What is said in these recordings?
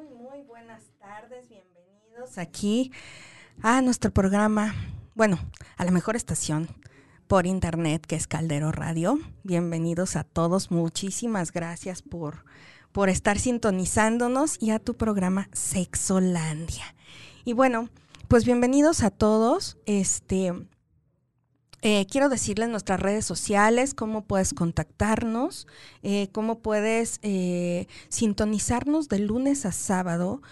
Muy, muy buenas tardes, bienvenidos aquí a nuestro programa, bueno, a la mejor estación por internet que es Caldero Radio. Bienvenidos a todos, muchísimas gracias por, por estar sintonizándonos y a tu programa Sexolandia. Y bueno, pues bienvenidos a todos. Este, eh, quiero decirles nuestras redes sociales, cómo puedes contactarnos, eh, cómo puedes eh, sintonizarnos de lunes a sábado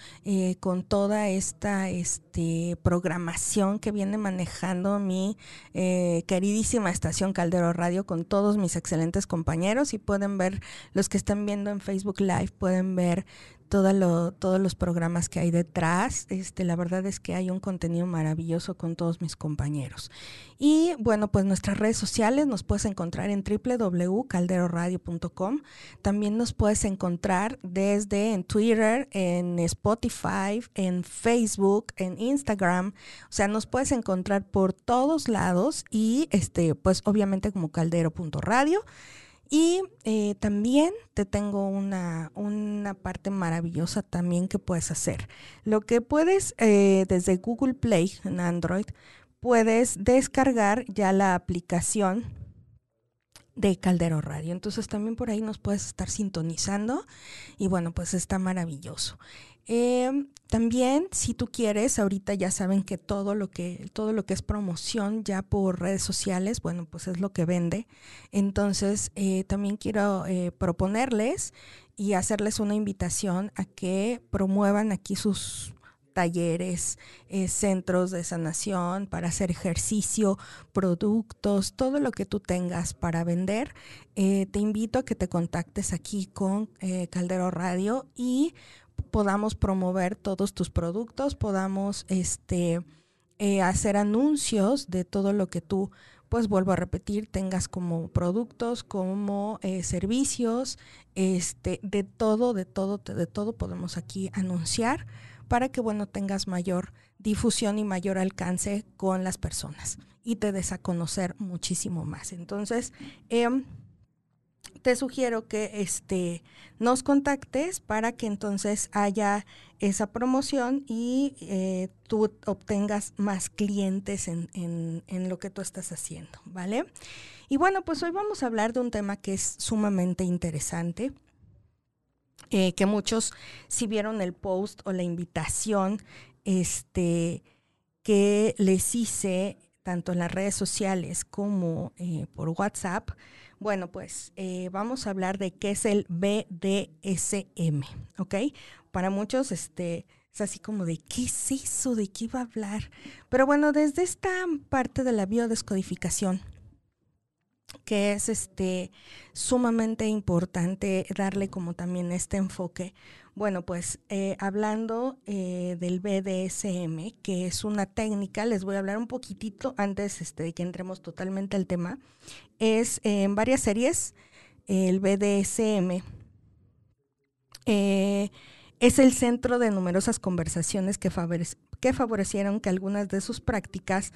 con toda esta este, programación que viene manejando mi queridísima estación Caldero Radio con todos mis excelentes compañeros. Y pueden ver, los que están viendo en Facebook Live, pueden ver todo todos los programas que hay detrás. Este, la verdad es que hay un contenido maravilloso con todos mis compañeros. Y bueno, pues nuestras redes sociales nos puedes encontrar en www.calderoradio.com. También nos puedes encontrar desde en Twitter, en Spotify, en Facebook, en Instagram. O sea, nos puedes encontrar por todos lados y este, pues obviamente como caldero.radio. Y eh, también te tengo una, parte maravillosa también que puedes hacer. Lo que puedes eh, desde Google Play en Android, puedes descargar ya la aplicación de Caldero Radio. Entonces también por ahí nos puedes estar sintonizando y bueno, pues está maravilloso. Em, también, si tú quieres, ahorita ya saben que todo lo que, todo lo que es promoción ya por redes sociales, bueno, pues es lo que vende. Entonces, eh, también quiero eh, proponerles y hacerles una invitación a que promuevan aquí sus talleres, eh, centros de sanación para hacer ejercicio, productos, todo lo que tú tengas para vender. te invito a que te contactes aquí con Caldero Radio y podamos promover todos tus productos, podamos este, eh, hacer anuncios de todo lo que tú, pues vuelvo a repetir, tengas como productos, como eh, servicios, este, de todo, de todo, de todo podemos aquí anunciar para que, bueno, tengas mayor difusión y mayor alcance con las personas y te des a conocer muchísimo más. Entonces, eh, te sugiero que este, nos contactes para que entonces haya esa promoción y eh, tú obtengas más clientes en, en, lo que tú estás haciendo, ¿vale? Y bueno, pues hoy vamos a hablar de un tema que es sumamente interesante, eh, que muchos si vieron el post o la invitación este, que les hice tanto en las redes sociales como eh, por WhatsApp, bueno, pues eh, vamos a hablar de qué es el BDSM, ¿ok? Para muchos, este, es así como de, ¿qué es eso? ¿De qué iba a hablar? Pero bueno, desde esta parte de la biodescodificación, que es este sumamente importante darle como también este enfoque. Bueno, pues eh, hablando eh, del BDSM, que es una técnica, les voy a hablar un poquitito antes este, de que entremos totalmente al tema. Es eh, en varias series, el BDSM es el centro de numerosas conversaciones que, que favorecieron que algunas de sus prácticas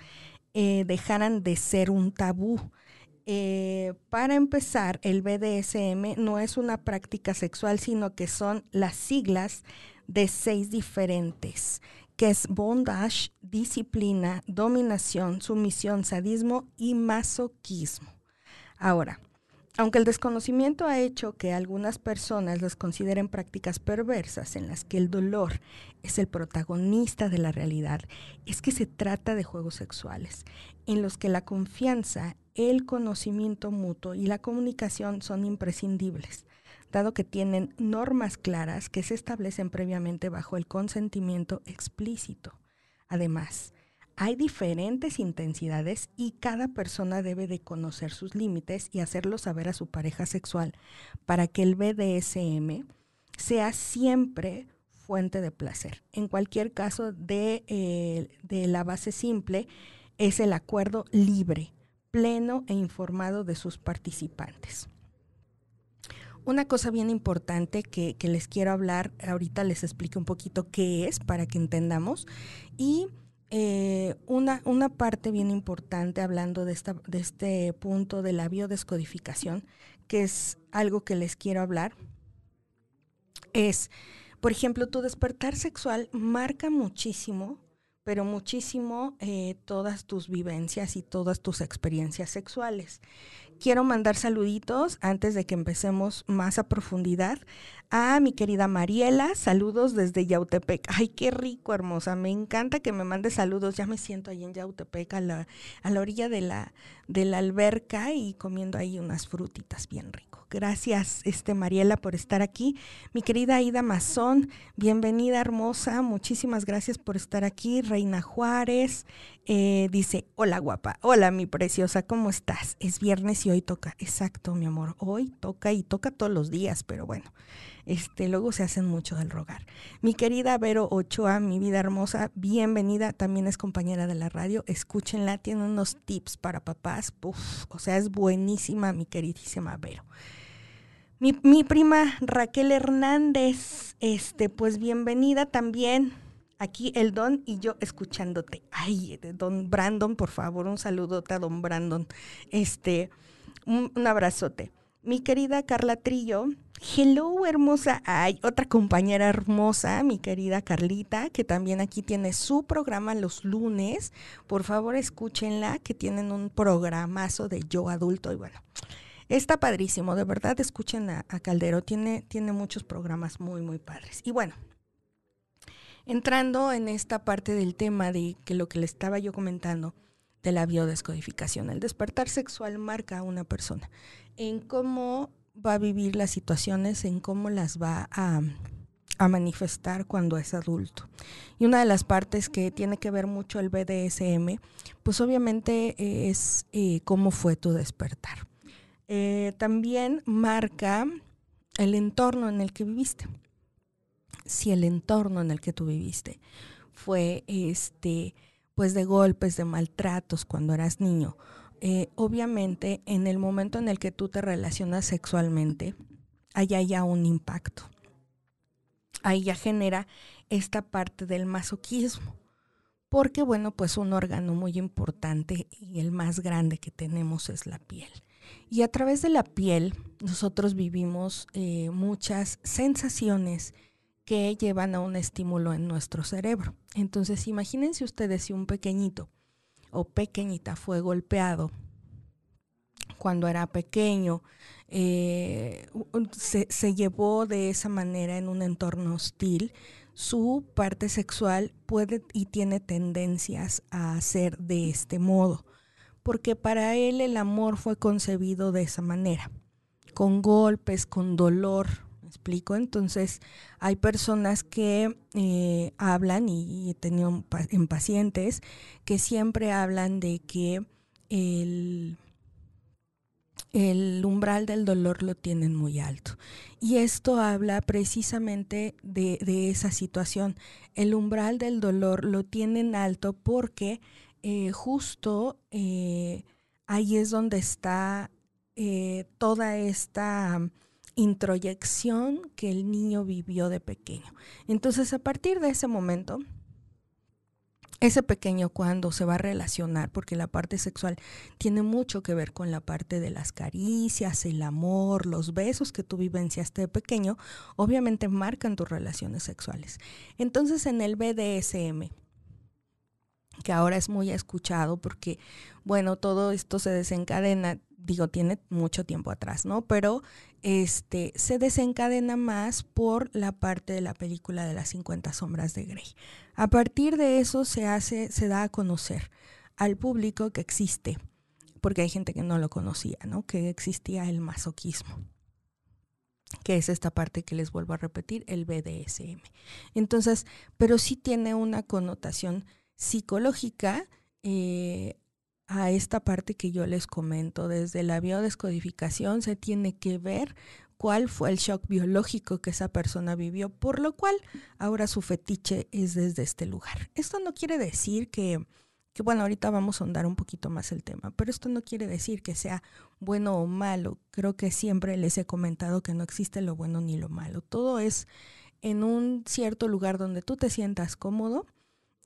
dejaran de ser un tabú eh, para empezar, el BDSM no es una práctica sexual, sino que son las siglas de seis diferentes, que es bondage, disciplina, dominación, sumisión, sadismo y masoquismo. Ahora, aunque el desconocimiento ha hecho que algunas personas las consideren prácticas perversas en las que el dolor es el protagonista de la realidad, es que se trata de juegos sexuales, en los que la confianza el conocimiento mutuo y la comunicación son imprescindibles, dado que tienen normas claras que se establecen previamente bajo el consentimiento explícito. Además, hay diferentes intensidades y cada persona debe de conocer sus límites y hacerlo saber a su pareja sexual para que el BDSM sea siempre fuente de placer. En cualquier caso, de, eh, de la base simple es el acuerdo libre pleno e informado de sus participantes. Una cosa bien importante que, les quiero hablar, ahorita les explico un poquito qué es para que entendamos. Y eh, una, una, parte bien importante hablando de, esta, de este punto de la biodescodificación, que es algo que les quiero hablar, es por ejemplo, tu despertar sexual marca muchísimo pero muchísimo eh, todas tus vivencias y todas tus experiencias sexuales. Quiero mandar saluditos antes de que empecemos más a profundidad a mi querida Mariela. Saludos desde Yautepec. Ay, qué rico, hermosa. Me encanta que me mande saludos. Ya me siento ahí en Yautepec, a la, a la orilla de la, de la alberca y comiendo ahí unas frutitas bien ricas. Gracias, este Mariela, por estar aquí. Mi querida Aida Mazón, bienvenida hermosa. Muchísimas gracias por estar aquí. Reina Juárez eh, dice, hola guapa, hola mi preciosa, ¿cómo estás? Es viernes y hoy toca. Exacto, mi amor, hoy toca y toca todos los días, pero bueno, este, luego se hacen mucho del rogar. Mi querida Vero Ochoa, mi vida hermosa, bienvenida, también es compañera de la radio, escúchenla, tiene unos tips para papás, o sea, es buenísima mi queridísima Vero. Mi, prima Raquel Hernández, este, pues bienvenida también. Aquí el Don y yo escuchándote. Ay, Don Brandon, por favor, un saludote a Don Brandon. Este, un, un abrazote. Mi querida Carla Trillo, hello hermosa. Ay, otra compañera hermosa, mi querida Carlita, que también aquí tiene su programa los lunes. Por favor, escúchenla, que tienen un programazo de yo adulto y bueno Está padrísimo, de verdad escuchen a, Caldero, tiene, tiene muchos programas muy, muy padres. Y bueno, entrando en esta parte del tema de que lo que le estaba yo comentando de la biodescodificación, el despertar sexual marca a una persona en cómo va a vivir las situaciones, en cómo las va a, manifestar cuando es adulto. Y una de las partes que tiene que ver mucho el BDSM, pues obviamente es eh, cómo fue tu despertar. Eh, también marca el entorno en el que viviste. Si el entorno en el que tú viviste fue este, pues de golpes, de maltratos cuando eras niño, eh, obviamente en el momento en el que tú te relacionas sexualmente, hay ya un impacto. Ahí ya genera esta parte del masoquismo. Porque, bueno, pues un órgano muy importante y el más grande que tenemos es la piel. Y a través de la piel nosotros vivimos eh, muchas sensaciones que llevan a un estímulo en nuestro cerebro. Entonces imagínense ustedes si un pequeñito o pequeñita fue golpeado cuando era pequeño, eh, se, se llevó de esa manera en un entorno hostil, su parte sexual puede y tiene tendencias a ser de este modo porque para él el amor fue concebido de esa manera, con golpes, con dolor. ¿Me explico? Entonces, hay personas que eh, hablan, y, he tenido en pacientes, que siempre hablan de que el, el umbral del dolor lo tienen muy alto. Y esto habla precisamente de, de, esa situación. El umbral del dolor lo tienen alto porque eh, justo eh, ahí es donde está eh, toda esta introyección que el niño vivió de pequeño. Entonces, a partir de ese momento, ese pequeño cuando se va a relacionar, porque la parte sexual tiene mucho que ver con la parte de las caricias, el amor, los besos que tú vivenciaste de pequeño, obviamente marcan tus relaciones sexuales. Entonces en el BDSM, que ahora es muy escuchado porque, bueno, todo esto se desencadena, digo, tiene mucho tiempo atrás, ¿no? Pero este se desencadena más por la parte de la película de las 50 sombras de Grey. A partir de eso se hace, se da a conocer al público que existe, porque hay gente que no lo conocía, ¿no? Que existía el masoquismo que es esta parte que les vuelvo a repetir, el BDSM. Entonces, pero sí tiene una connotación psicológica eh, a esta parte que yo les comento. Desde la biodescodificación se tiene que ver cuál fue el shock biológico que esa persona vivió, por lo cual ahora su fetiche es desde este lugar. Esto no quiere decir que, que, bueno, ahorita vamos a ahondar un poquito más el tema, pero esto no quiere decir que sea bueno o malo. Creo que siempre les he comentado que no existe lo bueno ni lo malo. Todo es en un cierto lugar donde tú te sientas cómodo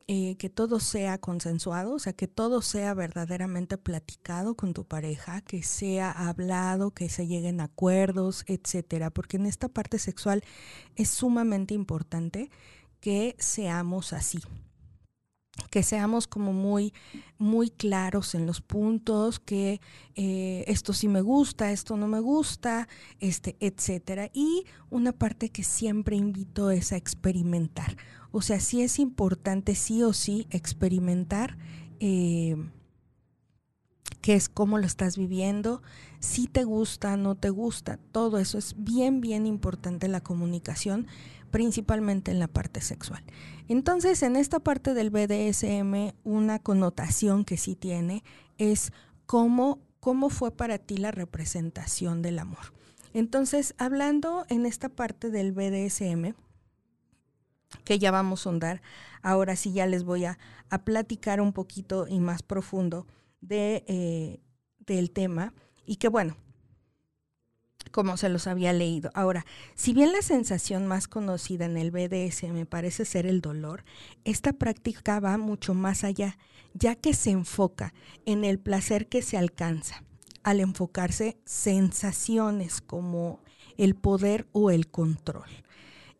eh, que todo sea consensuado, o sea, que todo sea verdaderamente platicado con tu pareja, que sea hablado, que se lleguen a acuerdos, etcétera, porque en esta parte sexual es sumamente importante que seamos así que seamos como muy, muy claros en los puntos, que eh, esto sí me gusta, esto no me gusta, este, etcétera. Y una parte que siempre invito es a experimentar. O sea, sí es importante sí o sí experimentar eh, qué es cómo lo estás viviendo, si te gusta, no te gusta, todo eso es bien, bien importante la comunicación, principalmente en la parte sexual. Entonces, en esta parte del BDSM, una connotación que sí tiene es cómo, cómo fue para ti la representación del amor. Entonces, hablando en esta parte del BDSM, que ya vamos a ahondar, ahora sí ya les voy a, platicar un poquito y más profundo de, eh, del tema y que bueno, como se los había leído. Ahora, si bien la sensación más conocida en el BDSM parece ser el dolor, esta práctica va mucho más allá, ya que se enfoca en el placer que se alcanza, al enfocarse sensaciones como el poder o el control.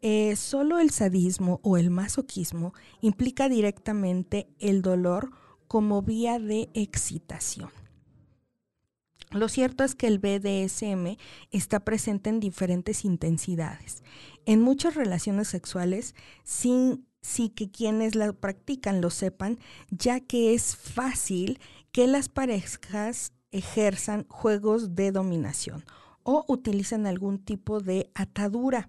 Eh, solo el sadismo o el masoquismo implica directamente el dolor como vía de excitación. Lo cierto es que el BDSM está presente en diferentes intensidades. En muchas relaciones sexuales, sin, que quienes la practican lo sepan, ya que es fácil que las parejas ejerzan juegos de dominación o utilizan algún tipo de atadura.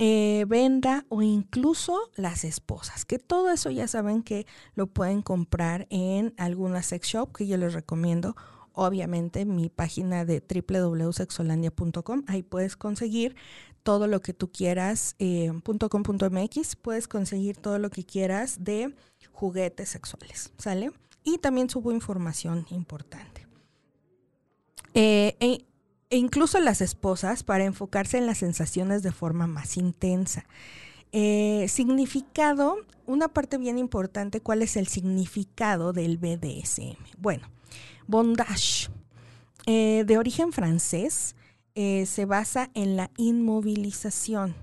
Eh, venda o incluso las esposas, que todo eso ya saben que lo pueden comprar en alguna sex shop que yo les recomiendo obviamente mi página de www.sexolandia.com. Ahí puedes conseguir todo lo que tú quieras, eh, .com.mx, puedes conseguir todo lo que quieras de juguetes sexuales, ¿sale? Y también subo información importante. Eh, e, e, incluso las esposas para enfocarse en las sensaciones de forma más intensa. Eh, significado, una parte bien importante, ¿cuál es el significado del BDSM? Bueno, Bondage, eh, de origen francés, eh, se basa en la inmovilización.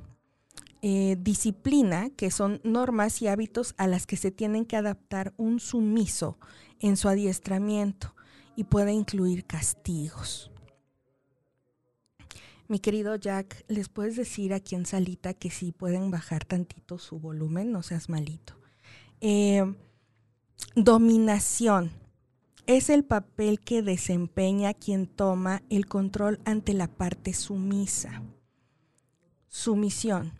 Eh, disciplina, que son normas y hábitos a las que se tienen que adaptar un sumiso en su adiestramiento y puede incluir castigos. Mi querido Jack, ¿les puedes decir aquí en salita que si pueden bajar tantito su volumen? No seas malito. dominación es el papel que desempeña quien toma el control ante la parte sumisa. Sumisión.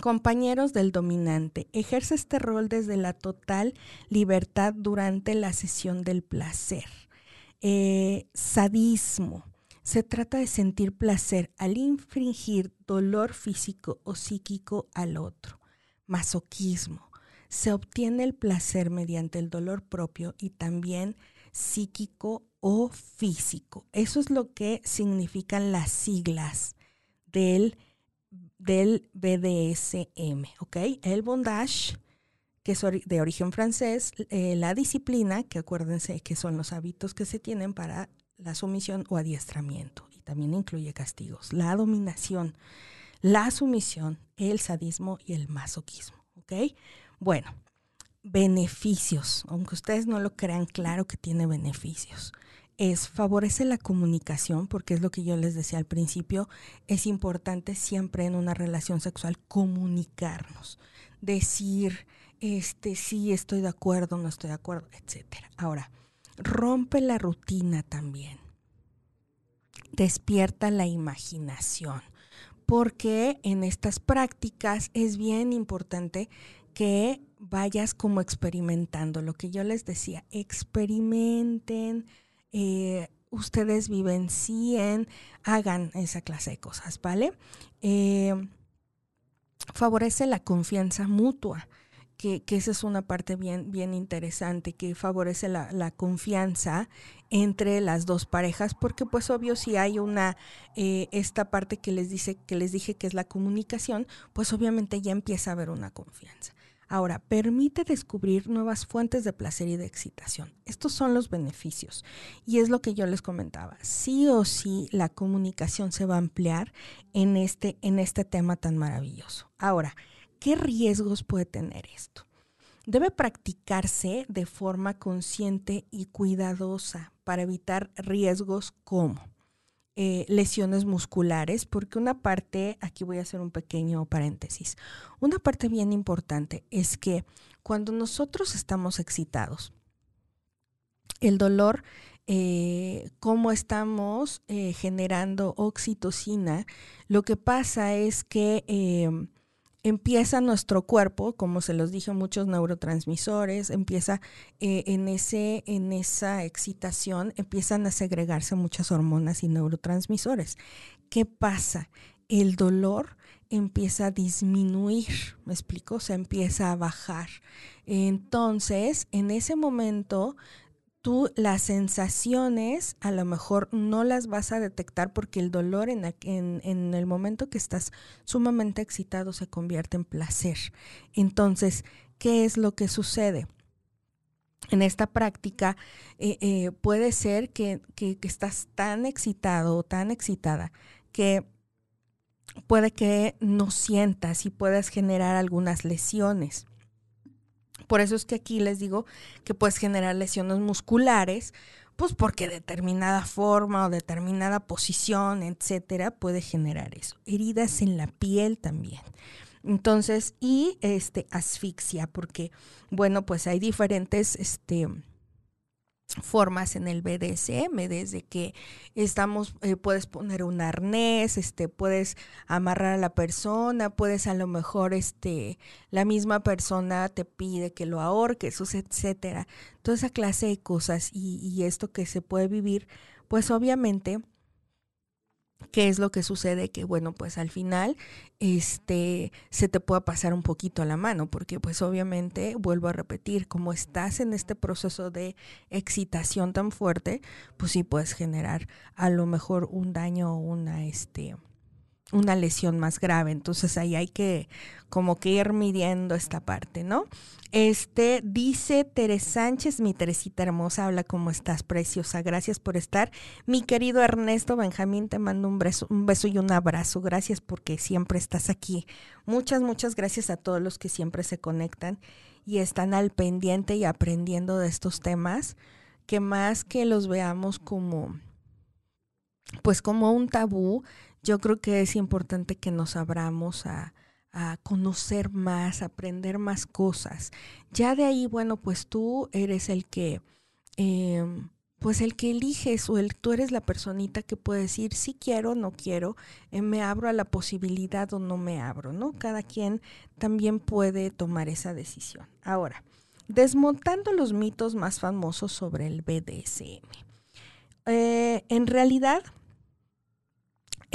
Compañeros del dominante, ejerce este rol desde la total libertad durante la sesión del placer. Eh, sadismo. Se trata de sentir placer al infringir dolor físico o psíquico al otro. Masoquismo se obtiene el placer mediante el dolor propio y también psíquico o físico. Eso es lo que significan las siglas del, del BDSM, ¿ok? El bondage, que es de origen francés, eh, la disciplina, que acuérdense que son los hábitos que se tienen para la sumisión o adiestramiento, y también incluye castigos, la dominación, la sumisión, el sadismo y el masoquismo, ¿ok? Bueno, beneficios, aunque ustedes no lo crean, claro que tiene beneficios. Es favorece la comunicación, porque es lo que yo les decía al principio, es importante siempre en una relación sexual comunicarnos, decir, este, sí, estoy de acuerdo, no estoy de acuerdo, etcétera. Ahora, rompe la rutina también. Despierta la imaginación, porque en estas prácticas es bien importante que vayas como experimentando. Lo que yo les decía, experimenten, eh, ustedes vivencien, hagan esa clase de cosas, ¿vale? Eh, favorece la confianza mutua. Que, esa es una parte bien, bien interesante, que favorece la, confianza entre las dos parejas, porque pues obvio si hay una, eh, esta parte que les, dice, que les dije que es la comunicación, pues obviamente ya empieza a haber una confianza. Ahora, permite descubrir nuevas fuentes de placer y de excitación. Estos son los beneficios. Y es lo que yo les comentaba. Sí o sí la comunicación se va a ampliar en este, en este tema tan maravilloso. Ahora, ¿qué riesgos puede tener esto? Debe practicarse de forma consciente y cuidadosa para evitar riesgos como eh, lesiones musculares, porque una parte, aquí voy a hacer un pequeño paréntesis, una parte bien importante es que cuando nosotros estamos excitados, el dolor, eh, cómo estamos eh, generando oxitocina, lo que pasa es que em, empieza nuestro cuerpo, como se los dije, muchos neurotransmisores, empieza eh, en, ese, en esa excitación, empiezan a segregarse muchas hormonas y neurotransmisores. ¿Qué pasa? El dolor empieza a disminuir, ¿me explico? Se empieza a bajar. Entonces, en ese momento tú las sensaciones a lo mejor no las vas a detectar porque el dolor en, el momento que estás sumamente excitado se convierte en placer. Entonces, ¿qué es lo que sucede? En esta práctica eh, eh, puede ser que estás tan excitado o tan excitada que puede que no sientas y puedas generar algunas lesiones. Por eso es que aquí les digo que puedes generar lesiones musculares, pues porque determinada forma o determinada posición, etcétera, puede generar eso. Heridas en la piel también. Entonces, y este asfixia, porque, bueno, pues hay diferentes, este, formas en el BDSM, desde que estamos, eh, puedes poner un arnés, este, puedes amarrar a la persona, puedes a lo mejor, este, la misma persona te pide que lo ahorques, etcétera. Toda esa clase de cosas y, y esto que se puede vivir, pues obviamente ¿Qué es lo que sucede? Que bueno, pues al final este, se te pueda pasar un poquito a la mano, porque pues obviamente, vuelvo a repetir, como estás en este proceso de excitación tan fuerte, pues sí puedes generar a lo mejor un daño o una, este, una lesión más grave. Entonces ahí hay que como que ir midiendo esta parte, ¿no? Este dice Teres Sánchez, mi Teresita hermosa, habla cómo estás, preciosa. Gracias por estar. Mi querido Ernesto Benjamín, te mando un beso, un beso y un abrazo. Gracias porque siempre estás aquí. Muchas, muchas gracias a todos los que siempre se conectan y están al pendiente y aprendiendo de estos temas, que más que los veamos como pues como un tabú, yo creo que es importante que nos abramos a, conocer más, a aprender más cosas. Ya de ahí, bueno, pues tú eres el que, em, pues el que eliges o el, tú eres la personita que puede decir si quiero, no quiero, eh, me abro a la posibilidad o no me abro, ¿no? Cada quien también puede tomar esa decisión. Ahora, desmontando los mitos más famosos sobre el BDSM. Eh, en realidad,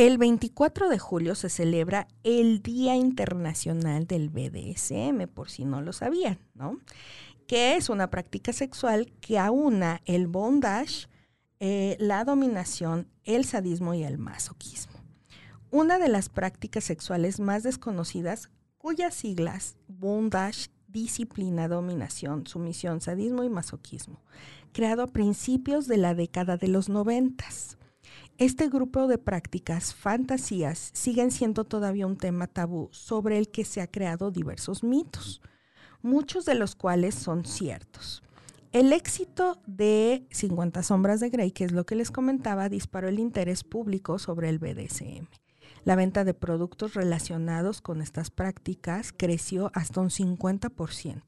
el 24 de julio se celebra el Día Internacional del BDSM, por si no lo sabían, ¿no? Que es una práctica sexual que aúna el bondage, eh, la dominación, el sadismo y el masoquismo. Una de las prácticas sexuales más desconocidas, cuyas siglas bondage, disciplina, dominación, sumisión, sadismo y masoquismo, creado a principios de la década de los noventas. Este grupo de prácticas, fantasías, siguen siendo todavía un tema tabú sobre el que se ha creado diversos mitos, muchos de los cuales son ciertos. El éxito de 50 sombras de Grey, que es lo que les comentaba, disparó el interés público sobre el BDSM. La venta de productos relacionados con estas prácticas creció hasta un 50%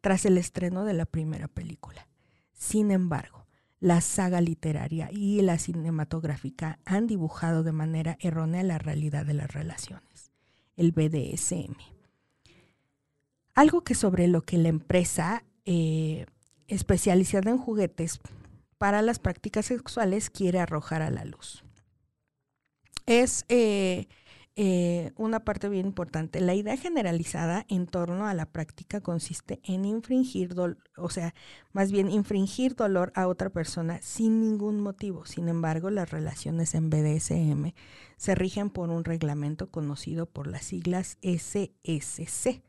tras el estreno de la primera película. Sin embargo, la saga literaria y la cinematográfica han dibujado de manera errónea la realidad de las relaciones, el BDSM. Algo que sobre lo que la empresa eh, especializada en juguetes para las prácticas sexuales quiere arrojar a la luz. Es eh, eh, una parte bien importante. La idea generalizada en torno a la práctica consiste en infringir, o sea, más bien infringir dolor a otra persona sin ningún motivo. Sin embargo, las relaciones en BDSM se rigen por un reglamento conocido por las siglas SSC,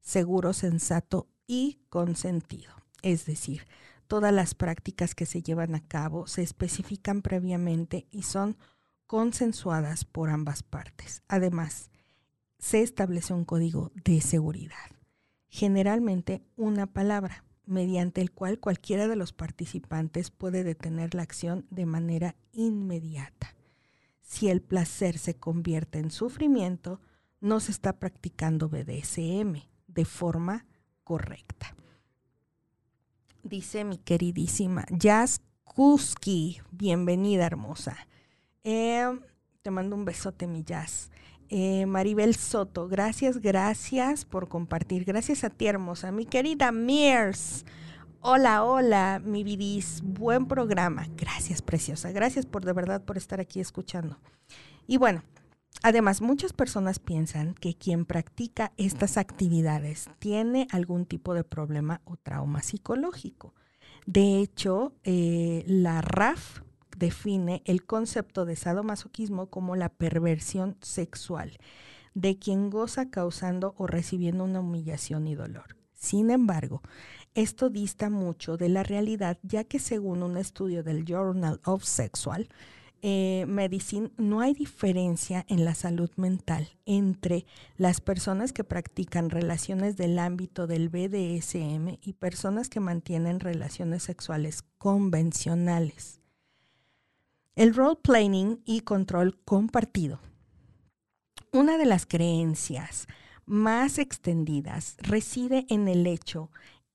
seguro, sensato y consentido. Es decir, todas las prácticas que se llevan a cabo se especifican previamente y son consensuadas por ambas partes. Además, se establece un código de seguridad, generalmente una palabra, mediante el cual cualquiera de los participantes puede detener la acción de manera inmediata. Si el placer se convierte en sufrimiento, no se está practicando BDSM de forma correcta. Dice mi queridísima Jazz Kuski, bienvenida hermosa. Eh, te mando un besote, mi Jazz. Eh, Maribel Soto, gracias, gracias por compartir. Gracias a ti, hermosa. Mi querida Mears. Hola, hola, mi vidis. Buen programa. Gracias, preciosa. Gracias por de verdad por estar aquí escuchando. Y bueno, además, muchas personas piensan que quien practica estas actividades tiene algún tipo de problema o trauma psicológico. De hecho, eh, la RAF, define el concepto de sadomasoquismo como la perversión sexual de quien goza causando o recibiendo una humillación y dolor. Sin embargo, esto dista mucho de la realidad, ya que según un estudio del Journal of Sexual eh, Medicine, no hay diferencia en la salud mental entre las personas que practican relaciones del ámbito del BDSM y personas que mantienen relaciones sexuales convencionales. El role playing y control compartido. Una de las creencias más extendidas reside en el hecho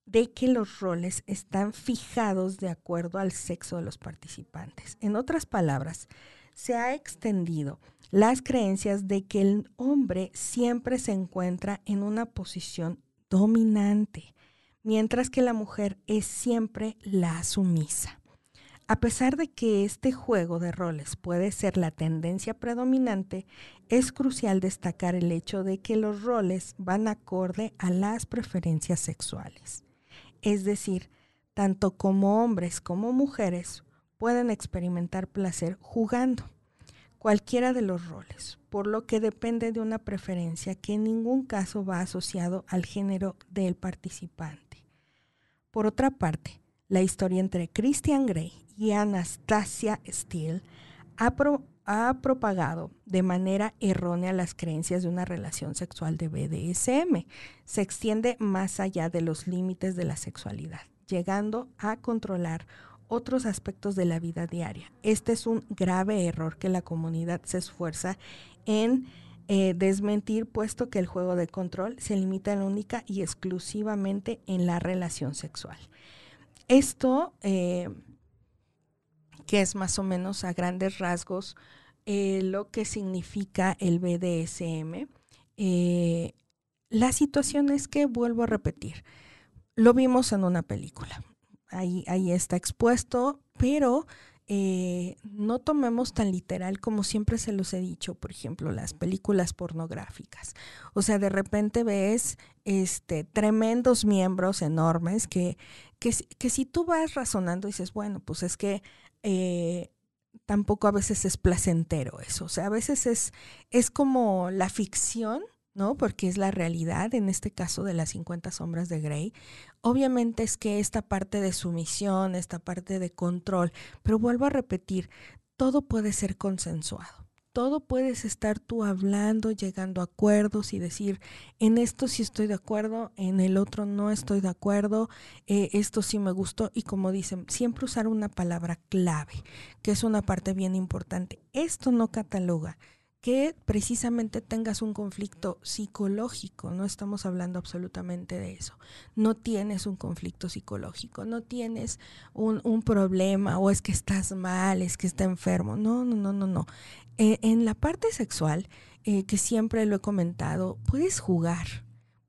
de que los roles están fijados de acuerdo al sexo de los participantes. En otras palabras, se ha extendido las creencias de que el hombre siempre se encuentra en una posición dominante, mientras que la mujer es siempre la sumisa. A pesar de que este juego de roles puede ser la tendencia predominante, es crucial destacar el hecho de que los roles van acorde a las preferencias sexuales. Es decir, tanto como hombres como mujeres pueden experimentar placer jugando cualquiera de los roles, por lo que depende de una preferencia que en ningún caso va asociado al género del participante. Por otra parte, la historia entre Christian Grey y Anastasia Steele ha, propagado de manera errónea las creencias de una relación sexual de BDSM. Se extiende más allá de los límites de la sexualidad, llegando a controlar otros aspectos de la vida diaria. Este es un grave error que la comunidad se esfuerza en eh, desmentir, puesto que el juego de control se limita única y exclusivamente en la relación sexual. Esto, eh, que es más o menos a grandes rasgos eh, lo que significa el BDSM, eh, la situación es que, vuelvo a repetir, lo vimos en una película. Ahí, ahí está expuesto, pero eh, no tomemos tan literal como siempre se los he dicho, por ejemplo, las películas pornográficas. O sea, de repente ves este, tremendos miembros enormes que, que, que si tú vas razonando dices, bueno, pues es que eh, tampoco a veces es placentero eso. O sea, a veces es, es como la ficción ¿no? Porque es la realidad, en este caso de las 50 sombras de Grey. Obviamente es que esta parte de sumisión, esta parte de control, pero vuelvo a repetir, todo puede ser consensuado. Todo puedes estar tú hablando, llegando a acuerdos y decir, en esto sí estoy de acuerdo, en el otro no estoy de acuerdo, eh, esto sí me gustó. Y como dicen, siempre usar una palabra clave, que es una parte bien importante. Esto no cataloga que precisamente tengas un conflicto psicológico, no estamos hablando absolutamente de eso, no tienes un conflicto psicológico, no tienes un, problema o es que estás mal, es que está enfermo, no, no, no, no, no. Eh, en la parte sexual, eh, que siempre lo he comentado, puedes jugar,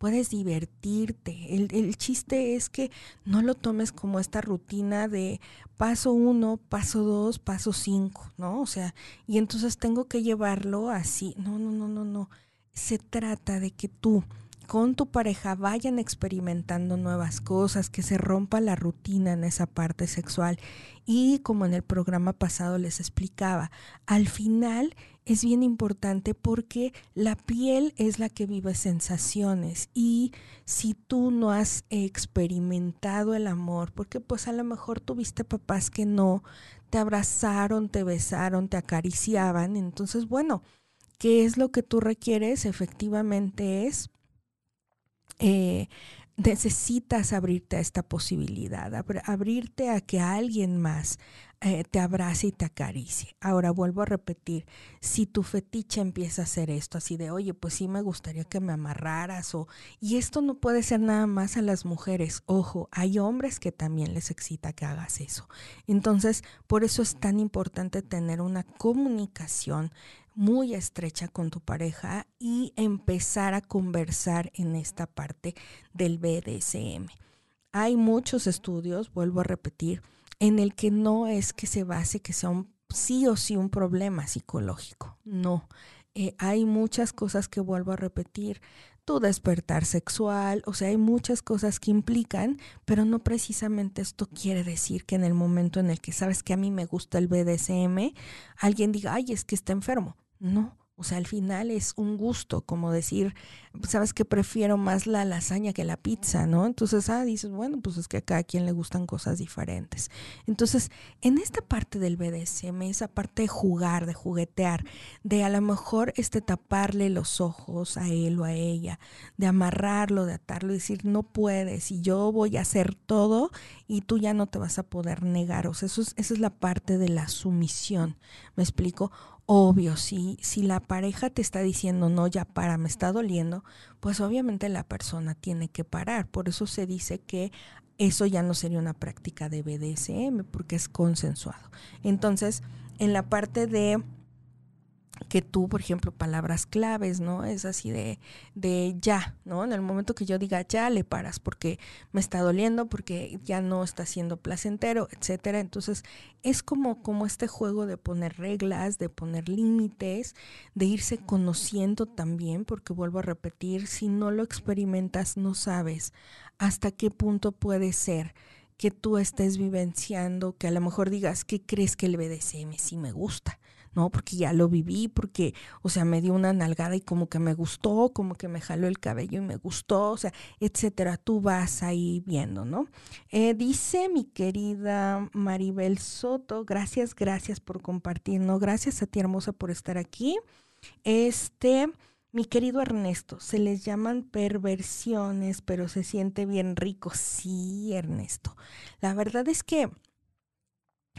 puedes divertirte. El, chiste es que no lo tomes como esta rutina de paso uno, paso dos, paso cinco, ¿no? O sea, y entonces tengo que llevarlo así. No, no, no, no, no. Se trata de que tú con tu pareja vayan experimentando nuevas cosas, que se rompa la rutina en esa parte sexual. Y como en el programa pasado les explicaba, al final es bien importante porque la piel es la que vive sensaciones y si tú no has experimentado el amor, porque pues a lo mejor tuviste papás que no te abrazaron, te besaron, te acariciaban, entonces bueno, ¿qué es lo que tú requieres? Efectivamente es eh, necesitas abrirte a esta posibilidad, abrirte a que alguien más eh, te abrace y te acaricie. Ahora vuelvo a repetir, si tu fetiche empieza a hacer esto, así de, oye, pues sí me gustaría que me amarraras, o, y esto no puede ser nada más a las mujeres, ojo, hay hombres que también les excita que hagas eso. Entonces, por eso es tan importante tener una comunicación muy estrecha con tu pareja y empezar a conversar en esta parte del BDSM. Hay muchos estudios, vuelvo a repetir, en el que no es que se base que sea un sí o sí un problema psicológico. No. Eh, hay muchas cosas que vuelvo a repetir. Tu despertar sexual, o sea, hay muchas cosas que implican, pero no precisamente esto quiere decir que en el momento en el que sabes que a mí me gusta el BDSM, alguien diga, ay, es que está enfermo. No, o sea, al final es un gusto, como decir, sabes que prefiero más la lasaña que la pizza, ¿no? Entonces, ah, dices, bueno, pues es que a cada quien le gustan cosas diferentes. Entonces, en esta parte del BDSM, esa parte de jugar, de juguetear, de a lo mejor este taparle los ojos a él o a ella, de amarrarlo, de atarlo decir, no puedes, y yo voy a hacer todo y tú ya no te vas a poder negar. O sea, eso es, esa es la parte de la sumisión, ¿me explico? Obvio, si, si la pareja te está diciendo, no, ya para, me está doliendo, pues obviamente la persona tiene que parar. Por eso se dice que eso ya no sería una práctica de BDSM, porque es consensuado. Entonces, en la parte de que tú, por ejemplo, palabras claves, ¿no? Es así de, de ya, ¿no? En el momento que yo diga ya, le paras porque me está doliendo, porque ya no está siendo placentero, etcétera. Entonces, es como, como este juego de poner reglas, de poner límites, de irse conociendo también, porque vuelvo a repetir, si no lo experimentas, no sabes hasta qué punto puede ser que tú estés vivenciando, que a lo mejor digas, ¿qué crees que el BDSM sí me gusta? ¿No? Porque ya lo viví, porque, o sea, me dio una nalgada y como que me gustó, como que me jaló el cabello y me gustó, o sea, etcétera. Tú vas ahí viendo, ¿no? Eh, dice mi querida Maribel Soto, gracias, gracias por compartir, ¿no? Gracias a ti, hermosa, por estar aquí. Este. Mi querido Ernesto, se les llaman perversiones, pero se siente bien rico. Sí, Ernesto. La verdad es que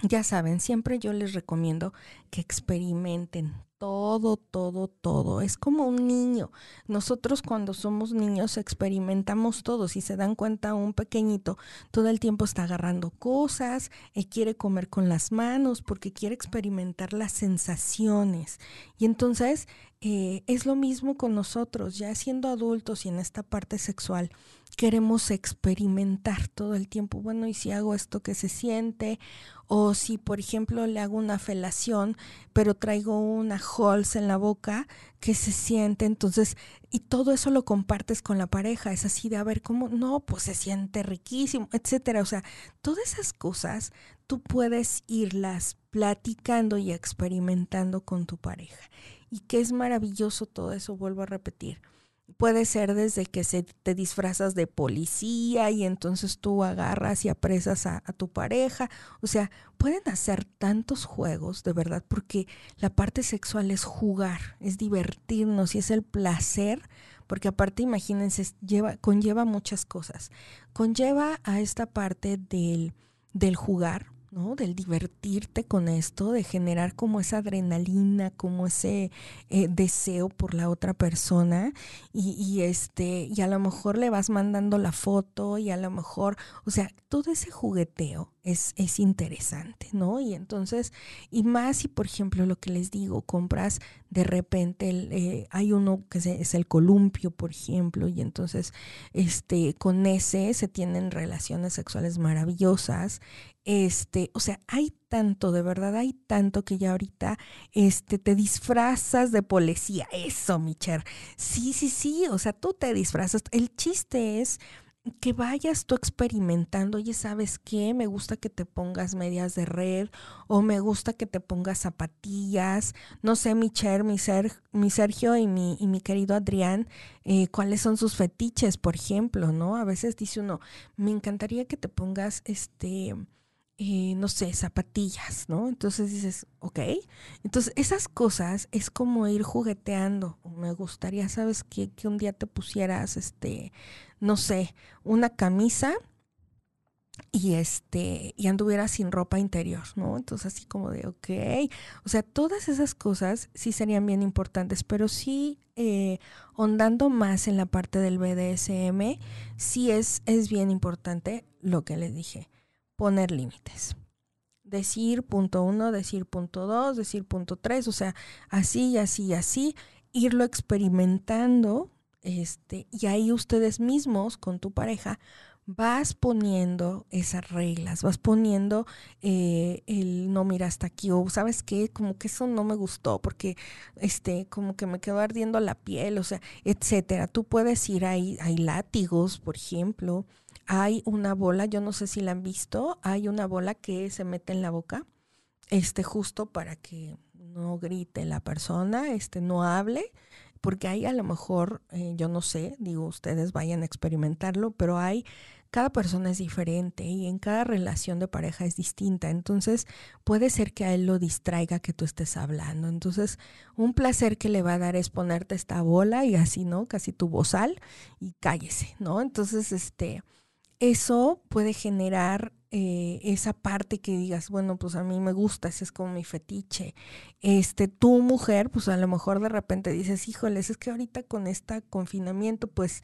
ya saben, siempre yo les recomiendo que experimenten todo, todo, todo. Es como un niño. Nosotros cuando somos niños experimentamos todo. Si se dan cuenta, un pequeñito todo el tiempo está agarrando cosas, y quiere comer con las manos porque quiere experimentar las sensaciones. Y entonces eh, es lo mismo con nosotros, ya siendo adultos y en esta parte sexual queremos experimentar todo el tiempo. Bueno, ¿y si hago esto que se siente? O si, por ejemplo, le hago una felación, pero traigo una holes en la boca que se siente, entonces, y todo eso lo compartes con la pareja, es así de a ver cómo, no, pues se siente riquísimo, etcétera. O sea, todas esas cosas tú puedes irlas platicando y experimentando con tu pareja. Y que es maravilloso todo eso, vuelvo a repetir Puede ser desde que se, te disfrazas de policía y entonces tú agarras y apresas a, tu pareja. O sea, pueden hacer tantos juegos, de verdad, porque la parte sexual es jugar, es divertirnos y es el placer, porque aparte, imagínense, lleva, conlleva muchas cosas. Conlleva a esta parte del, del jugar, ¿no? Del divertirte con esto, de generar como esa adrenalina, como ese eh, deseo por la otra persona y, y, este, y a lo mejor le vas mandando la foto y a lo mejor, o sea, todo ese jugueteo es, es interesante, ¿no? Y entonces, y más si por ejemplo lo que les digo, compras de repente, eh, hay uno que es el columpio, por ejemplo, y entonces este, con ese se tienen relaciones sexuales maravillosas, este, o sea, hay tanto, de verdad hay tanto que ya ahorita este, te disfrazas de policía. Eso, Micher. Sí, sí, sí, o sea, tú te disfrazas. El chiste es que vayas tú experimentando, oye, ¿sabes qué? Me gusta que te pongas medias de red o me gusta que te pongas zapatillas. No sé, mi Cher, mi, mi Sergio y mi, y mi querido Adrián, eh, cuáles son sus fetiches, por ejemplo, ¿no? A veces dice uno, me encantaría que te pongas, este, eh, no sé, zapatillas, ¿no? Entonces dices, ok. Entonces esas cosas es como ir jugueteando. Me gustaría, ¿sabes qué? Que un día te pusieras, este, no sé, una camisa y este y anduviera sin ropa interior, ¿no? Entonces así como de, ok, o sea, todas esas cosas sí serían bien importantes, pero sí eh, ondando más en la parte del BDSM, sí es, es bien importante lo que les dije, poner límites. Decir punto uno, decir punto dos, decir punto tres, o sea, así así así, irlo experimentando este, y ahí ustedes mismos con tu pareja vas poniendo esas reglas, vas poniendo eh, el no mira hasta aquí o sabes qué, como que eso no me gustó porque este como que me quedó ardiendo la piel, o sea, etcétera. Tú puedes ir ahí, hay látigos, por ejemplo, hay una bola, yo no sé si la han visto, hay una bola que se mete en la boca, este justo para que no grite la persona, este no hable porque hay a lo mejor, eh, yo no sé, digo, ustedes vayan a experimentarlo, pero hay, cada persona es diferente y en cada relación de pareja es distinta. Entonces puede ser que a él lo distraiga que tú estés hablando. Entonces un placer que le va a dar es ponerte esta bola y así, ¿no? Casi tu bozal y cállese, ¿no? Entonces, este, eso puede generar eh, esa parte que digas, bueno, pues a mí me gusta, ese es como mi fetiche. Este, tu mujer, pues a lo mejor de repente dices, híjoles, es que ahorita con este confinamiento, pues,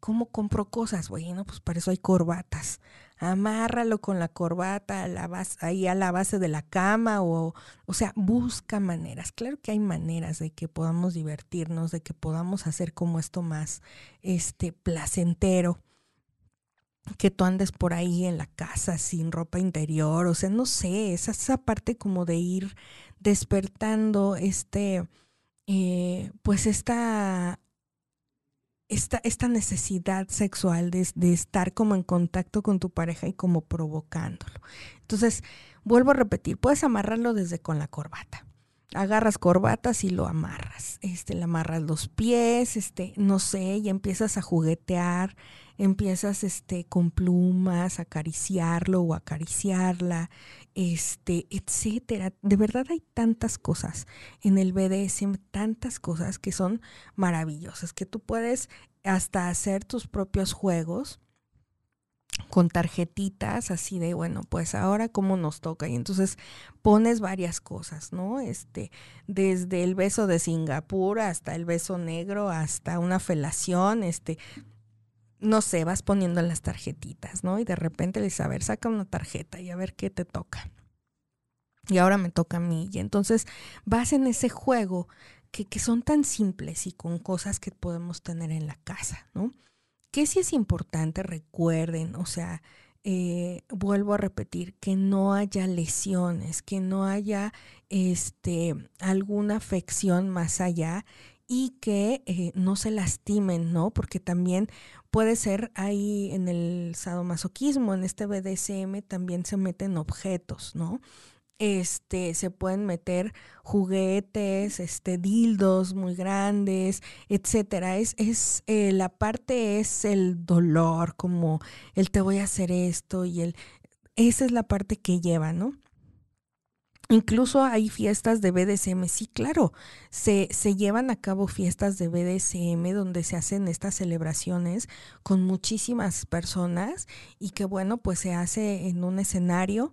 ¿cómo compro cosas? Bueno, pues para eso hay corbatas. Amárralo con la corbata a la ahí a la base de la cama o, o sea, busca maneras. Claro que hay maneras de que podamos divertirnos, de que podamos hacer como esto más, este, placentero que tú andes por ahí en la casa sin ropa interior, o sea, no sé, esa, parte como de ir despertando este, eh, pues esta, esta, esta necesidad sexual de, de estar como en contacto con tu pareja y como provocándolo. Entonces, vuelvo a repetir, puedes amarrarlo desde con la corbata agarras corbatas y lo amarras. Este, le amarras los pies, este, no sé, y empiezas a juguetear, empiezas este con plumas, acariciarlo o acariciarla, este, etcétera. De verdad hay tantas cosas en el BDSM, tantas cosas que son maravillosas, que tú puedes hasta hacer tus propios juegos con tarjetitas así de, bueno, pues ahora cómo nos toca. Y entonces pones varias cosas, ¿no? Este, desde el beso de Singapur hasta el beso negro, hasta una felación, este, no sé, vas poniendo en las tarjetitas, ¿no? Y de repente le dices, a ver, saca una tarjeta y a ver qué te toca. Y ahora me toca a mí. Y entonces vas en ese juego que, que son tan simples y con cosas que podemos tener en la casa, ¿no? Que si es importante, recuerden, o sea, eh, vuelvo a repetir, que no haya lesiones, que no haya este, alguna afección más allá y que eh, no se lastimen, ¿no? Porque también puede ser ahí en el sadomasoquismo, en este BDSM también se meten objetos, ¿no? este, se pueden meter juguetes, este, dildos muy grandes, etcétera. Es, es eh, la parte es el dolor, como el te voy a hacer esto y el, esa es la parte que lleva, ¿no? Incluso hay fiestas de BDSM, sí, claro, se, se, llevan a cabo fiestas de BDSM donde se hacen estas celebraciones con muchísimas personas y que bueno, pues se hace en un escenario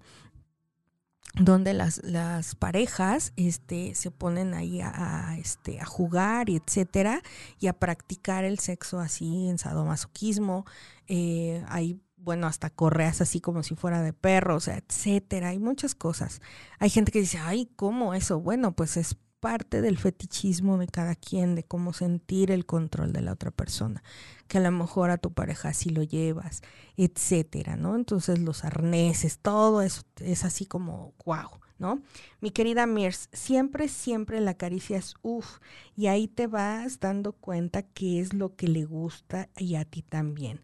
donde las, las parejas este, se ponen ahí a, este, a jugar y etcétera, y a practicar el sexo así en sadomasoquismo. Eh, hay, bueno, hasta correas así como si fuera de perro, o sea, etcétera. Hay muchas cosas. Hay gente que dice, ay, ¿cómo eso? Bueno, pues es parte del fetichismo de cada quien, de cómo sentir el control de la otra persona, que a lo mejor a tu pareja sí lo llevas, etcétera, ¿no? Entonces los arneses, todo eso es así como wow, ¿no? Mi querida Mirs, siempre, siempre la caricia es uff, y ahí te vas dando cuenta qué es lo que le gusta y a ti también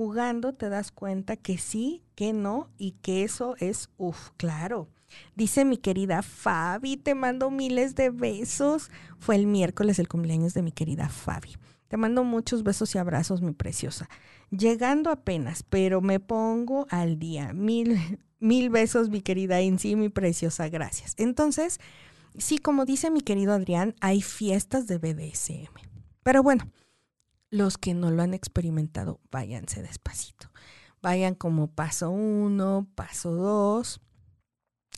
jugando te das cuenta que sí, que no y que eso es, uff, claro. Dice mi querida Fabi, te mando miles de besos. Fue el miércoles el cumpleaños de mi querida Fabi. Te mando muchos besos y abrazos, mi preciosa. Llegando apenas, pero me pongo al día. Mil, mil besos, mi querida Insi, mi preciosa. Gracias. Entonces, sí, como dice mi querido Adrián, hay fiestas de BDSM. Pero bueno, los que no lo han experimentado, váyanse despacito. Vayan como paso uno, paso dos.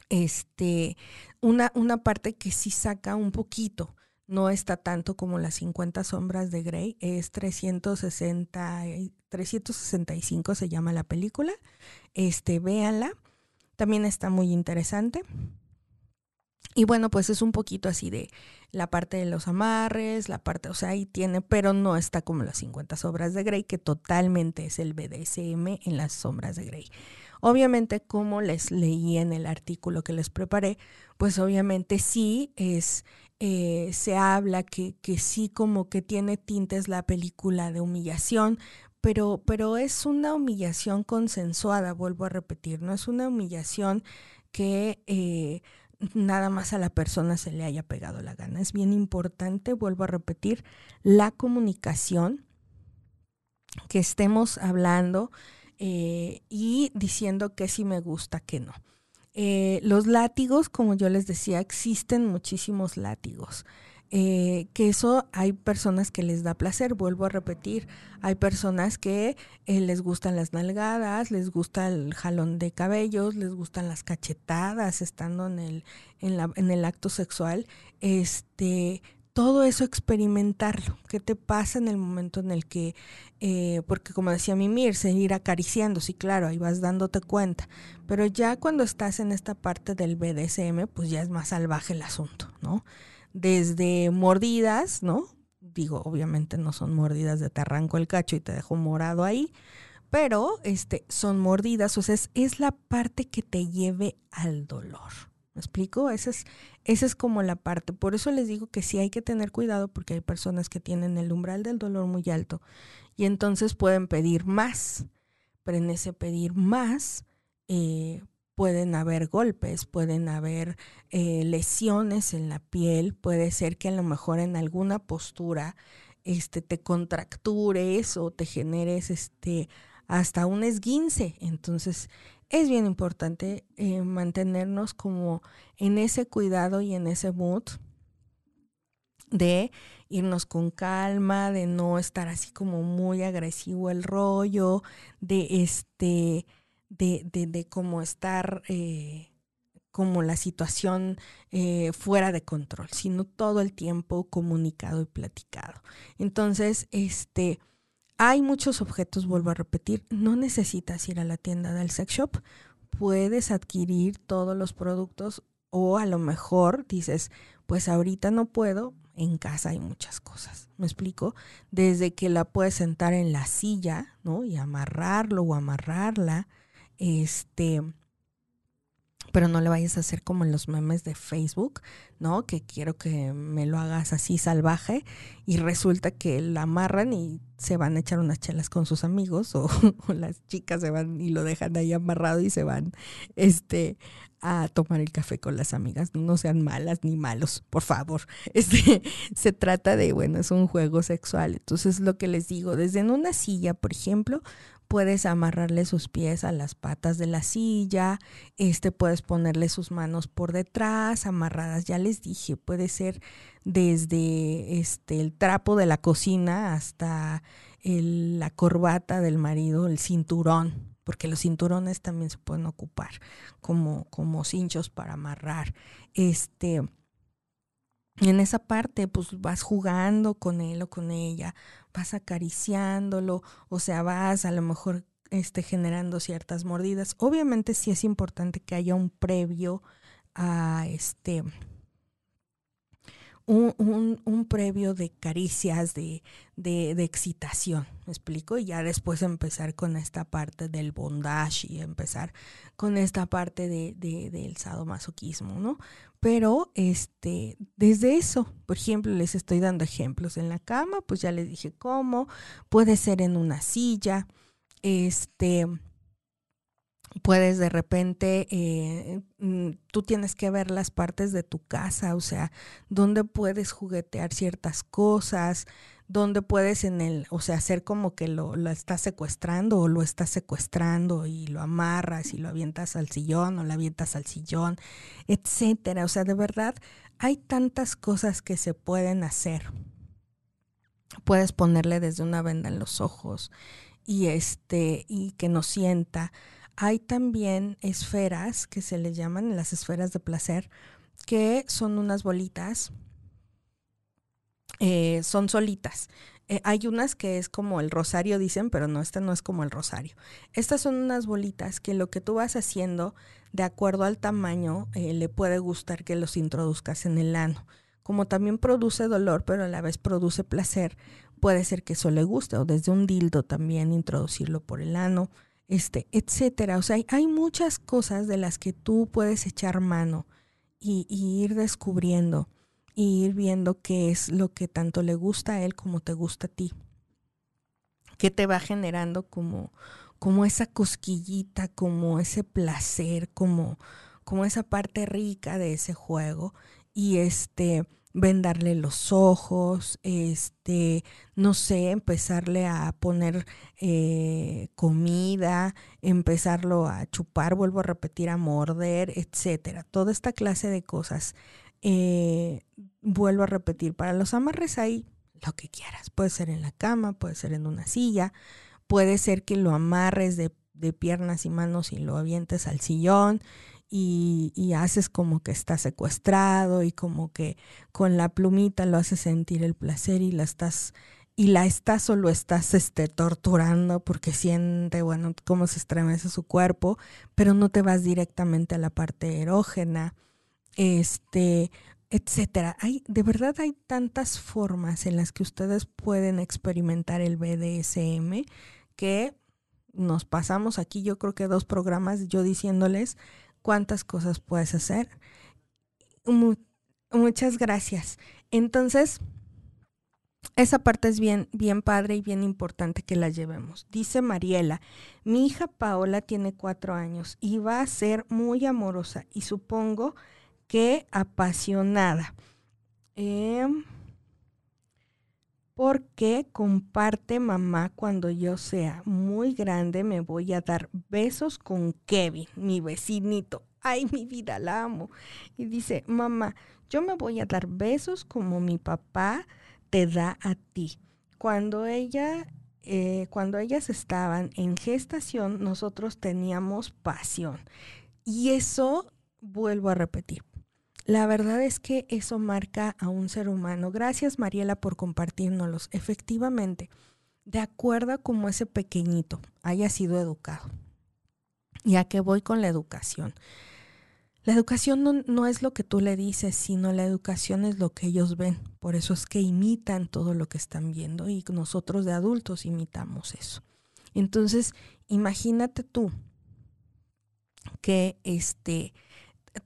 Este, una, una parte que sí saca un poquito no está tanto como las 50 sombras de Grey, es 360, 365 se llama la película. Este, véanla. También está muy interesante. Y bueno, pues es un poquito así de la parte de los amarres, la parte, o sea, ahí tiene, pero no está como las 50 sombras de Grey, que totalmente es el BDSM en las sombras de Grey. Obviamente, como les leí en el artículo que les preparé, pues obviamente sí es eh, se habla que, que sí como que tiene tintes la película de humillación, pero, pero es una humillación consensuada, vuelvo a repetir, no es una humillación que eh, nada más a la persona se le haya pegado la gana. Es bien importante, vuelvo a repetir, la comunicación, que estemos hablando eh, y diciendo que sí me gusta, que no. Eh, los látigos, como yo les decía, existen muchísimos látigos. Eh, que eso hay personas que les da placer, vuelvo a repetir, hay personas que eh, les gustan las nalgadas, les gusta el jalón de cabellos, les gustan las cachetadas estando en el, en, la, en el acto sexual, este, todo eso experimentarlo. ¿Qué te pasa en el momento en el que, eh, porque como decía Mimir, seguir acariciando, sí, claro, ahí vas dándote cuenta. Pero ya cuando estás en esta parte del BDSM, pues ya es más salvaje el asunto, ¿no? Desde mordidas, ¿no? Digo, obviamente no son mordidas de te arranco el cacho y te dejo morado ahí, pero este, son mordidas, o sea, es, la parte que te lleve al dolor. ¿Me explico? Esa es, esa es como la parte. Por eso les digo que sí hay que tener cuidado porque hay personas que tienen el umbral del dolor muy alto y entonces pueden pedir más. Pero en ese pedir más eh, pueden haber golpes, pueden haber eh, lesiones en la piel, puede ser que a lo mejor en alguna postura este, te contractures o te generes este, hasta un esguince. Entonces es bien importante eh, mantenernos como en ese cuidado y en ese mood de irnos con calma, de no estar así como muy agresivo el rollo, de este, de, de, de como estar eh, como la situación eh, fuera de control, sino todo el tiempo comunicado y platicado. Entonces, este, hay muchos objetos, vuelvo a repetir, no necesitas ir a la tienda del sex shop, puedes adquirir todos los productos o a lo mejor dices, pues ahorita no puedo, en casa hay muchas cosas. ¿Me explico? Desde que la puedes sentar en la silla, ¿no? Y amarrarlo o amarrarla, este, pero no le vayas a hacer como los memes de Facebook, ¿no? Que quiero que me lo hagas así salvaje y resulta que la amarran y se van a echar unas chelas con sus amigos o, las chicas se van y lo dejan ahí amarrado y se van este a tomar el café con las amigas. No sean malas ni malos, por favor. Este se trata de, bueno, es un juego sexual. Entonces, lo que les digo, desde en una silla, por ejemplo, puedes amarrarle sus pies a las patas de la silla, este puedes ponerle sus manos por detrás, amarradas, ya les dije, puede ser desde este el trapo de la cocina hasta la corbata del marido, el cinturón, porque los cinturones también se pueden ocupar como como cinchos para amarrar. Este en esa parte, pues vas jugando con él o con ella, vas acariciándolo, o sea, vas a lo mejor este, generando ciertas mordidas. Obviamente sí es importante que haya un previo a este un, un, previo de caricias, de, de, de, excitación, ¿me explico? Y ya después empezar con esta parte del bondage y empezar con esta parte de, del sadomasoquismo, ¿no? Pero este, desde eso, por ejemplo, les estoy dando ejemplos. En la cama, pues ya les dije cómo, puede ser en una silla, este, puedes de repente, eh, mm, tú tienes que ver las partes de tu casa, o sea, dónde puedes juguetear ciertas cosas, dónde puedes en el, o sea, hacer como que lo, lo estás secuestrando o lo estás secuestrando y lo amarras y lo avientas al sillón o lo avientas al sillón, etcétera. O sea, de verdad, hay tantas cosas que se pueden hacer. Puedes ponerle desde una venda en los ojos y este, y que no sienta hay también esferas que se le llaman las esferas de placer, que son unas bolitas, eh, son solitas. Eh, hay unas que es como el rosario, dicen, pero no, esta no es como el rosario. Estas son unas bolitas que lo que tú vas haciendo, de acuerdo al tamaño, eh, le puede gustar que los introduzcas en el ano. Como también produce dolor, pero a la vez produce placer, puede ser que eso le guste, o desde un dildo también introducirlo por el ano este, etcétera. O sea, hay, muchas cosas de las que tú puedes echar mano y, ir descubriendo y ir viendo qué es lo que tanto le gusta a él como te gusta a ti. Que te va generando como, como esa cosquillita, como ese placer, como, como esa parte rica de ese juego. Y este, vendarle los ojos, este, no sé, empezarle a poner eh, comida, empezarlo a chupar, vuelvo a repetir, a morder, etcétera. Toda esta clase de cosas. Eh, vuelvo a repetir, para los amarres hay lo que quieras. Puede ser en la cama, puede ser en una silla, puede ser que lo amarres de, de piernas y manos y lo avientes al sillón y, haces como que está secuestrado y como que con la plumita lo haces sentir el placer y la estás y la estás o lo estás este, torturando porque siente, bueno, cómo se estremece su cuerpo, pero no te vas directamente a la parte erógena, este, etcétera. Hay, de verdad hay tantas formas en las que ustedes pueden experimentar el BDSM que nos pasamos aquí, yo creo que dos programas yo diciéndoles cuántas cosas puedes hacer. muchas gracias. Entonces, esa parte es bien, bien padre y bien importante que la llevemos. Dice Mariela, mi hija Paola tiene cuatro años y va a ser muy amorosa y supongo que apasionada. Eh, porque comparte mamá cuando yo sea muy grande me voy a dar besos con Kevin, mi vecinito. Ay, mi vida, la amo. Y dice, mamá, yo me voy a dar besos como mi papá te da a ti. Cuando ella, eh, cuando ellas estaban en gestación, nosotros teníamos pasión. Y eso, vuelvo a repetir, la verdad es que eso marca a un ser humano. Gracias Mariela por compartirnoslos. Efectivamente, de acuerdo a cómo ese pequeñito haya sido educado. ¿Y a qué voy con la educación? La educación no, no, es lo que tú le dices, sino la educación es lo que ellos ven. Por eso es que imitan todo lo que están viendo y nosotros de adultos imitamos eso. Entonces, imagínate tú que este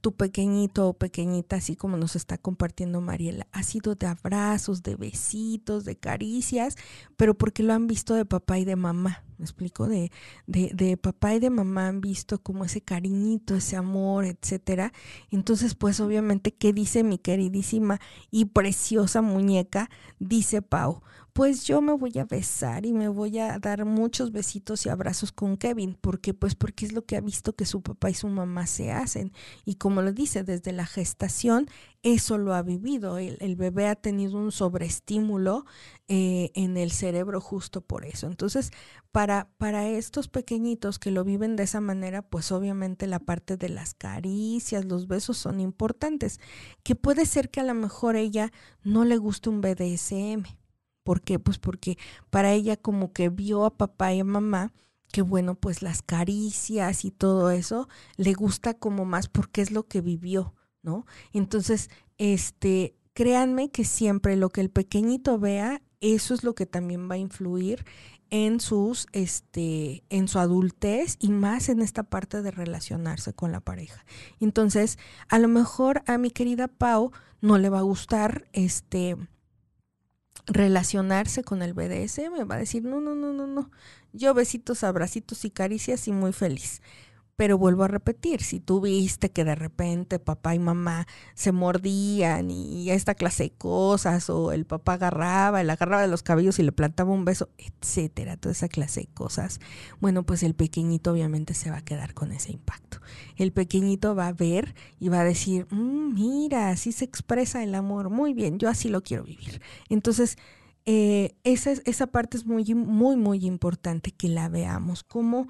tu pequeñito o pequeñita, así como nos está compartiendo Mariela, ha sido de abrazos, de besitos, de caricias, pero porque lo han visto de papá y de mamá. Me explico, de, de, de papá y de mamá han visto como ese cariñito, ese amor, etcétera. Entonces, pues obviamente, ¿qué dice mi queridísima y preciosa muñeca? Dice Pau, pues yo me voy a besar y me voy a dar muchos besitos y abrazos con Kevin. ¿Por qué? Pues porque es lo que ha visto que su papá y su mamá se hacen. Y como lo dice, desde la gestación, eso lo ha vivido. El, bebé ha tenido un sobreestímulo eh, en el cerebro justo por eso. Entonces, para, para estos pequeñitos que lo viven de esa manera, pues obviamente la parte de las caricias, los besos son importantes. Que puede ser que a lo mejor ella no le guste un BDSM ¿Por qué? Pues porque para ella como que vio a papá y a mamá que bueno, pues las caricias y todo eso le gusta como más porque es lo que vivió, ¿no? Entonces, este, créanme que siempre lo que el pequeñito vea, eso es lo que también va a influir en sus este en su adultez y más en esta parte de relacionarse con la pareja. Entonces, a lo mejor a mi querida Pau no le va a gustar este relacionarse con el BDSM, va a decir, no, no, no, no, no, yo besitos, abracitos y caricias y muy feliz. Pero vuelvo a repetir, si tú viste que de repente papá y mamá se mordían y esta clase de cosas, o el papá agarraba, él agarraba de los cabellos y le plantaba un beso, etcétera, toda esa clase de cosas, bueno, pues el pequeñito obviamente se va a quedar con ese impacto. El pequeñito va a ver y va a decir, mm, mira, así se expresa el amor, muy bien, yo así lo quiero vivir. Entonces, eh, esa, esa parte es muy, muy, muy importante que la veamos, como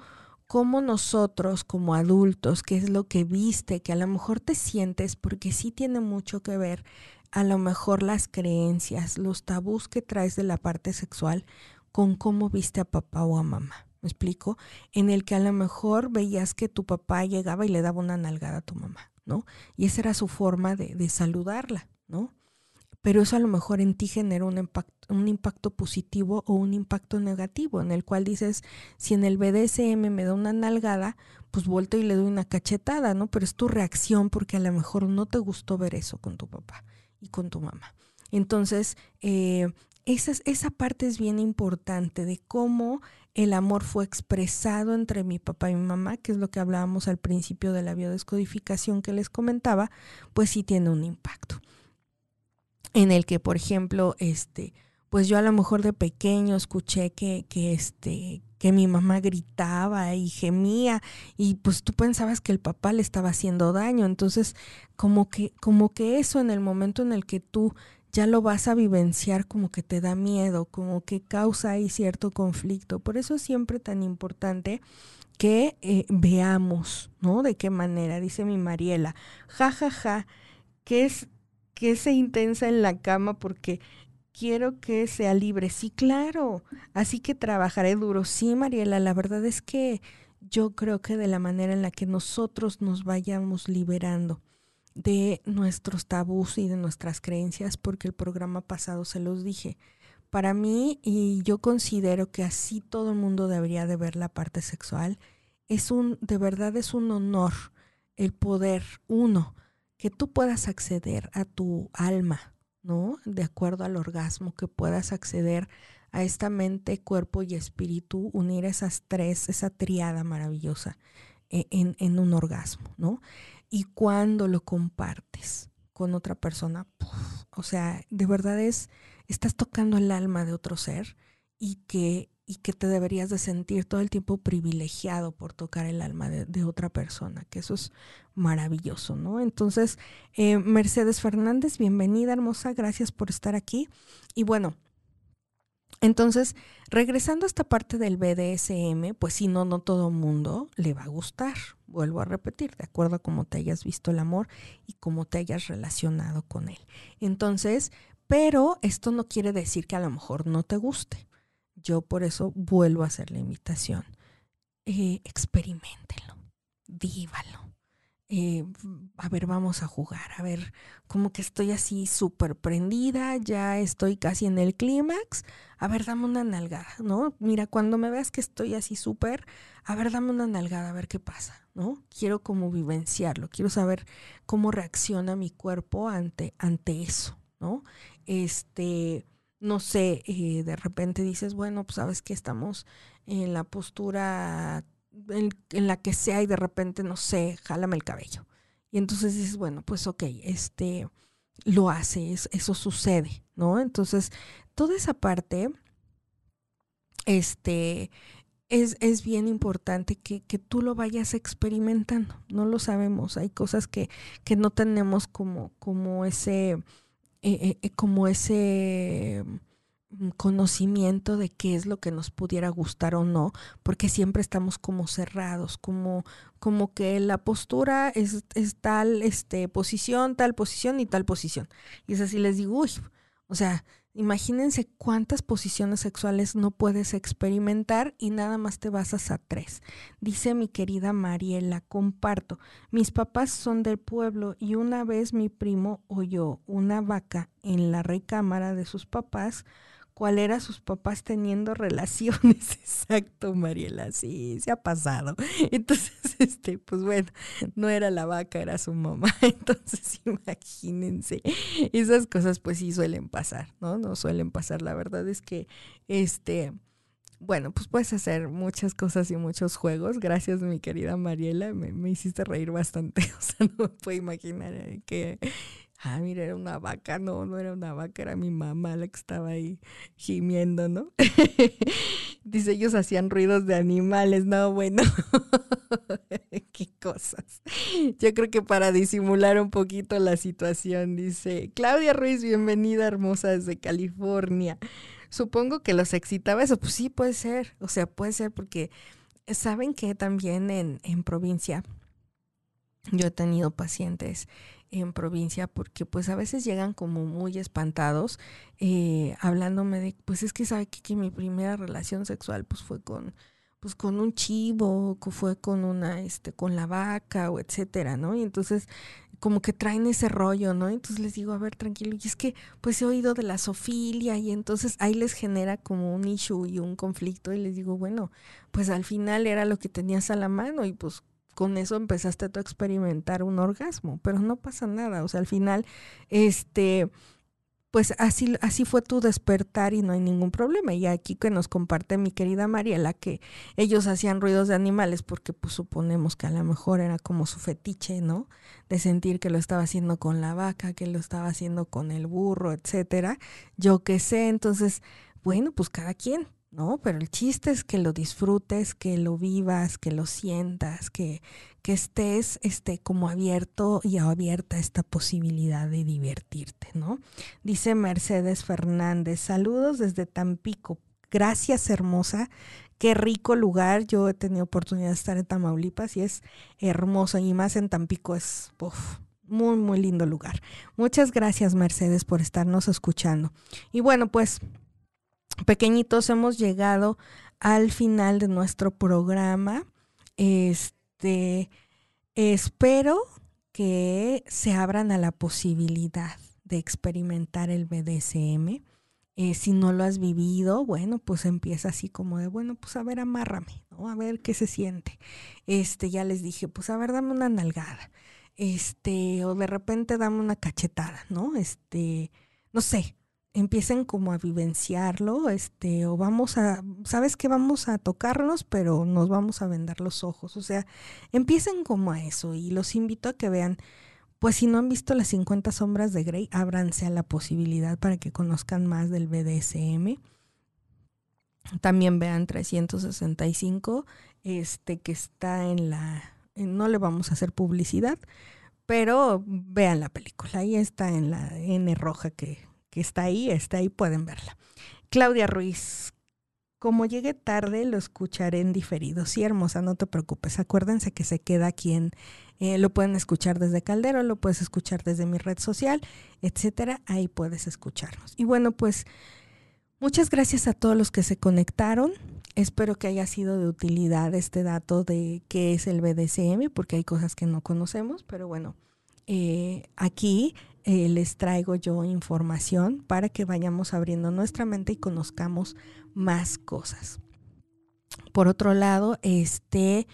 cómo nosotros como adultos, qué es lo que viste, que a lo mejor te sientes, porque sí tiene mucho que ver, a lo mejor las creencias, los tabús que traes de la parte sexual con cómo viste a papá o a mamá. ¿Me explico? En el que a lo mejor veías que tu papá llegaba y le daba una nalgada a tu mamá, ¿no? Y esa era su forma de, de saludarla, ¿no? pero eso a lo mejor en ti genera un impacto, un impacto positivo o un impacto negativo, en el cual dices, si en el BDSM me da una nalgada, pues vuelto y le doy una cachetada, ¿no? Pero es tu reacción porque a lo mejor no te gustó ver eso con tu papá y con tu mamá. Entonces, eh, esa, esa parte es bien importante de cómo el amor fue expresado entre mi papá y mi mamá, que es lo que hablábamos al principio de la biodescodificación que les comentaba, pues sí tiene un impacto en el que, por ejemplo, este, pues yo a lo mejor de pequeño escuché que, que este, que mi mamá gritaba y gemía y pues tú pensabas que el papá le estaba haciendo daño. Entonces, como que, como que eso en el momento en el que tú ya lo vas a vivenciar como que te da miedo, como que causa ahí cierto conflicto. Por eso es siempre tan importante que eh, veamos, ¿no? De qué manera, dice mi Mariela, ja, ja, ja, que es que sea intensa en la cama porque quiero que sea libre. Sí, claro. Así que trabajaré duro. Sí, Mariela, la verdad es que yo creo que de la manera en la que nosotros nos vayamos liberando de nuestros tabús y de nuestras creencias, porque el programa pasado se los dije. Para mí, y yo considero que así todo el mundo debería de ver la parte sexual, es un, de verdad es un honor el poder, uno, que tú puedas acceder a tu alma, De acuerdo al orgasmo, que puedas acceder a esta mente, cuerpo y espíritu, unir esas tres, esa triada maravillosa eh, en, un orgasmo, ¿no? Y cuando lo compartes con otra persona, o sea, de verdad es, estás tocando el alma de otro ser y que y que te deberías de sentir todo el tiempo privilegiado por tocar el alma de, otra persona, que eso es maravilloso, ¿no? Entonces, eh, Mercedes Fernández, bienvenida, hermosa, gracias por estar aquí. Y bueno, entonces, regresando a esta parte del BDSM, pues si no, no todo mundo le va a gustar. Vuelvo a repetir, de acuerdo a cómo te hayas visto el amor y cómo te hayas relacionado con él. Entonces, pero esto no quiere decir que a lo mejor no te guste yo por eso vuelvo a hacer la invitación. Eh, experimentenlo. Eh, a ver, vamos a jugar, a ver, como que estoy así súper prendida, ya estoy casi en el clímax, a ver, dame una nalgada, ¿no? Mira, cuando me veas que estoy así súper, a ver, dame una nalgada, a ver qué pasa, ¿no? Quiero como vivenciarlo, quiero saber cómo reacciona mi cuerpo ante, ante eso, ¿no? Este, no sé, eh, de repente dices, bueno, pues sabes que estamos en la postura en, la que sea y de repente, no sé, jálame el cabello. Y entonces dices, bueno, pues ok, este lo hace, eso sucede, ¿no? Entonces, toda esa parte, este, es, es bien importante que, que, tú lo vayas experimentando. No lo sabemos, hay cosas que, que no tenemos como, como ese eh, eh, como ese mm, conocimiento de qué es lo que nos pudiera gustar o no, porque siempre estamos como cerrados, como, como que la postura es, es tal este, posición, tal posición y tal posición. Y es así, les digo, uy, o sea, Imagínense cuántas posiciones sexuales no puedes experimentar y nada más te basas a tres. Dice mi querida Mariela, comparto, mis papás son del pueblo y una vez mi primo oyó una vaca en la recámara de sus papás cuál era sus papás teniendo relaciones. Exacto, Mariela, sí, se ha pasado. Entonces, este, pues bueno, no era la vaca, era su mamá. Entonces, imagínense, esas cosas pues sí suelen pasar, ¿no? No suelen pasar. La verdad es que, este, bueno, pues puedes hacer muchas cosas y muchos juegos. Gracias, mi querida Mariela. Me, me hiciste reír bastante. O sea, no me puedo imaginar que ah, mira, era una vaca, no, no era una vaca, era mi mamá la que estaba ahí gimiendo, ¿no? Dice, ellos hacían ruidos de animales, no, bueno, qué cosas. Yo creo que para disimular un poquito la situación, dice, Claudia Ruiz, bienvenida hermosa desde California. Supongo que los excitaba eso, pues sí, puede ser, o sea, puede ser porque saben que también en, en provincia yo he tenido pacientes en provincia porque pues a veces llegan como muy espantados eh, hablándome de pues es que sabe que, mi primera relación sexual pues fue con pues con un chivo, que fue con una, este, con la vaca o etcétera, ¿no? Y entonces como que traen ese rollo, ¿no? Entonces les digo, a ver, tranquilo, y es que pues he oído de la sofilia y entonces ahí les genera como un issue y un conflicto y les digo, bueno, pues al final era lo que tenías a la mano y pues con eso empezaste tú a experimentar un orgasmo, pero no pasa nada, o sea, al final, este, pues así, así fue tu despertar y no hay ningún problema. Y aquí que nos comparte mi querida Mariela que ellos hacían ruidos de animales porque pues suponemos que a lo mejor era como su fetiche, ¿no? De sentir que lo estaba haciendo con la vaca, que lo estaba haciendo con el burro, etcétera. Yo qué sé, entonces, bueno, pues cada quien, ¿no? Pero el chiste es que lo disfrutes, que lo vivas, que lo sientas, que, que estés este, como abierto y abierta a esta posibilidad de divertirte, ¿no? Dice Mercedes Fernández, saludos desde Tampico. Gracias, hermosa. Qué rico lugar. Yo he tenido oportunidad de estar en Tamaulipas y es hermoso y más en Tampico es muy, muy lindo lugar. Muchas gracias, Mercedes, por estarnos escuchando. Y bueno, pues pequeñitos, hemos llegado al final de nuestro programa. Este, espero que se abran a la posibilidad de experimentar el BDSM. Eh, si no lo has vivido, bueno, pues empieza así como de, bueno, pues a ver, amárrame, ¿no? A ver qué se siente. Este, ya les dije, pues a ver, dame una nalgada. Este, o de repente dame una cachetada, ¿no? Este, no sé, empiecen como a vivenciarlo, este, o vamos a, sabes que vamos a tocarnos, pero nos vamos a vendar los ojos, o sea, empiecen como a eso y los invito a que vean, pues si no han visto las 50 sombras de Grey, ábranse a la posibilidad para que conozcan más del BDSM. También vean 365, este que está en la, no le vamos a hacer publicidad, pero vean la película, ahí está en la N roja que está ahí, está ahí, pueden verla. Claudia Ruiz, como llegue tarde, lo escucharé en diferido. Sí, hermosa, no te preocupes. Acuérdense que se queda aquí en, eh, lo pueden escuchar desde Caldero, lo puedes escuchar desde mi red social, etcétera. Ahí puedes escucharnos. Y bueno, pues muchas gracias a todos los que se conectaron. Espero que haya sido de utilidad este dato de qué es el BDSM, porque hay cosas que no conocemos, pero bueno, eh, aquí eh, les traigo yo información para que vayamos abriendo nuestra mente y conozcamos más cosas. Por otro lado, este,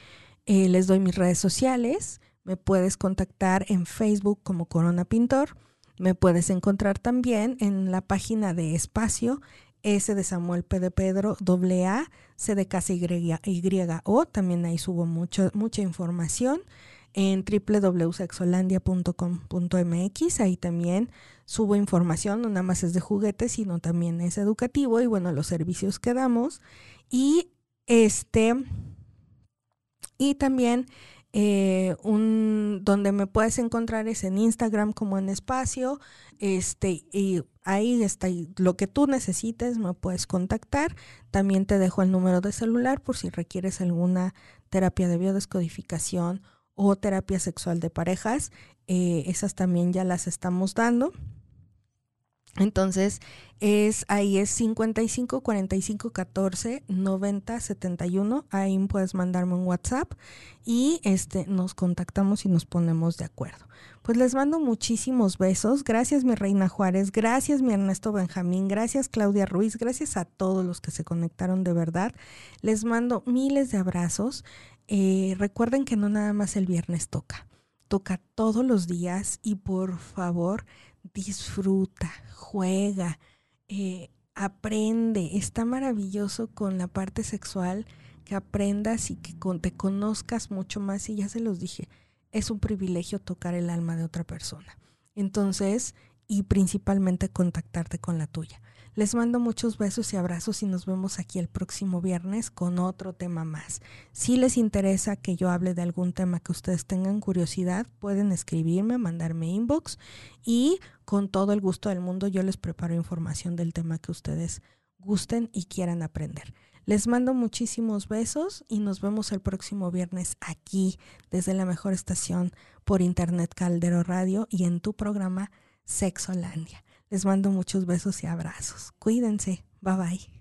eh, les doy mis redes sociales. Me puedes contactar en Facebook como Corona Pintor. Me puedes encontrar también en la página de Espacio, S de Samuel P de Pedro, A, C de Casa Y, y O. También ahí subo mucho, mucha información en www.sexolandia.com.mx. Ahí también subo información, no nada más es de juguetes, sino también es educativo y bueno, los servicios que damos. Y este, y también eh, un, donde me puedes encontrar es en Instagram como en espacio. Este, y ahí está lo que tú necesites, me puedes contactar. También te dejo el número de celular por si requieres alguna terapia de biodescodificación o terapia sexual de parejas. Eh, esas también ya las estamos dando. Entonces, es ahí es 55 45 14 90 71. Ahí puedes mandarme un WhatsApp y este nos contactamos y nos ponemos de acuerdo. Pues les mando muchísimos besos. Gracias mi reina Juárez, gracias mi Ernesto Benjamín, gracias Claudia Ruiz, gracias a todos los que se conectaron de verdad. Les mando miles de abrazos. Eh, recuerden que no nada más el viernes toca, toca todos los días y por favor disfruta, juega, eh, aprende. Está maravilloso con la parte sexual que aprendas y que te conozcas mucho más. Y ya se los dije, es un privilegio tocar el alma de otra persona. Entonces, y principalmente contactarte con la tuya. Les mando muchos besos y abrazos y nos vemos aquí el próximo viernes con otro tema más. Si les interesa que yo hable de algún tema que ustedes tengan curiosidad, pueden escribirme, mandarme inbox y con todo el gusto del mundo yo les preparo información del tema que ustedes gusten y quieran aprender. Les mando muchísimos besos y nos vemos el próximo viernes aquí desde la mejor estación por Internet Caldero Radio y en tu programa Sexolandia. Les mando muchos besos y abrazos. Cuídense. Bye bye.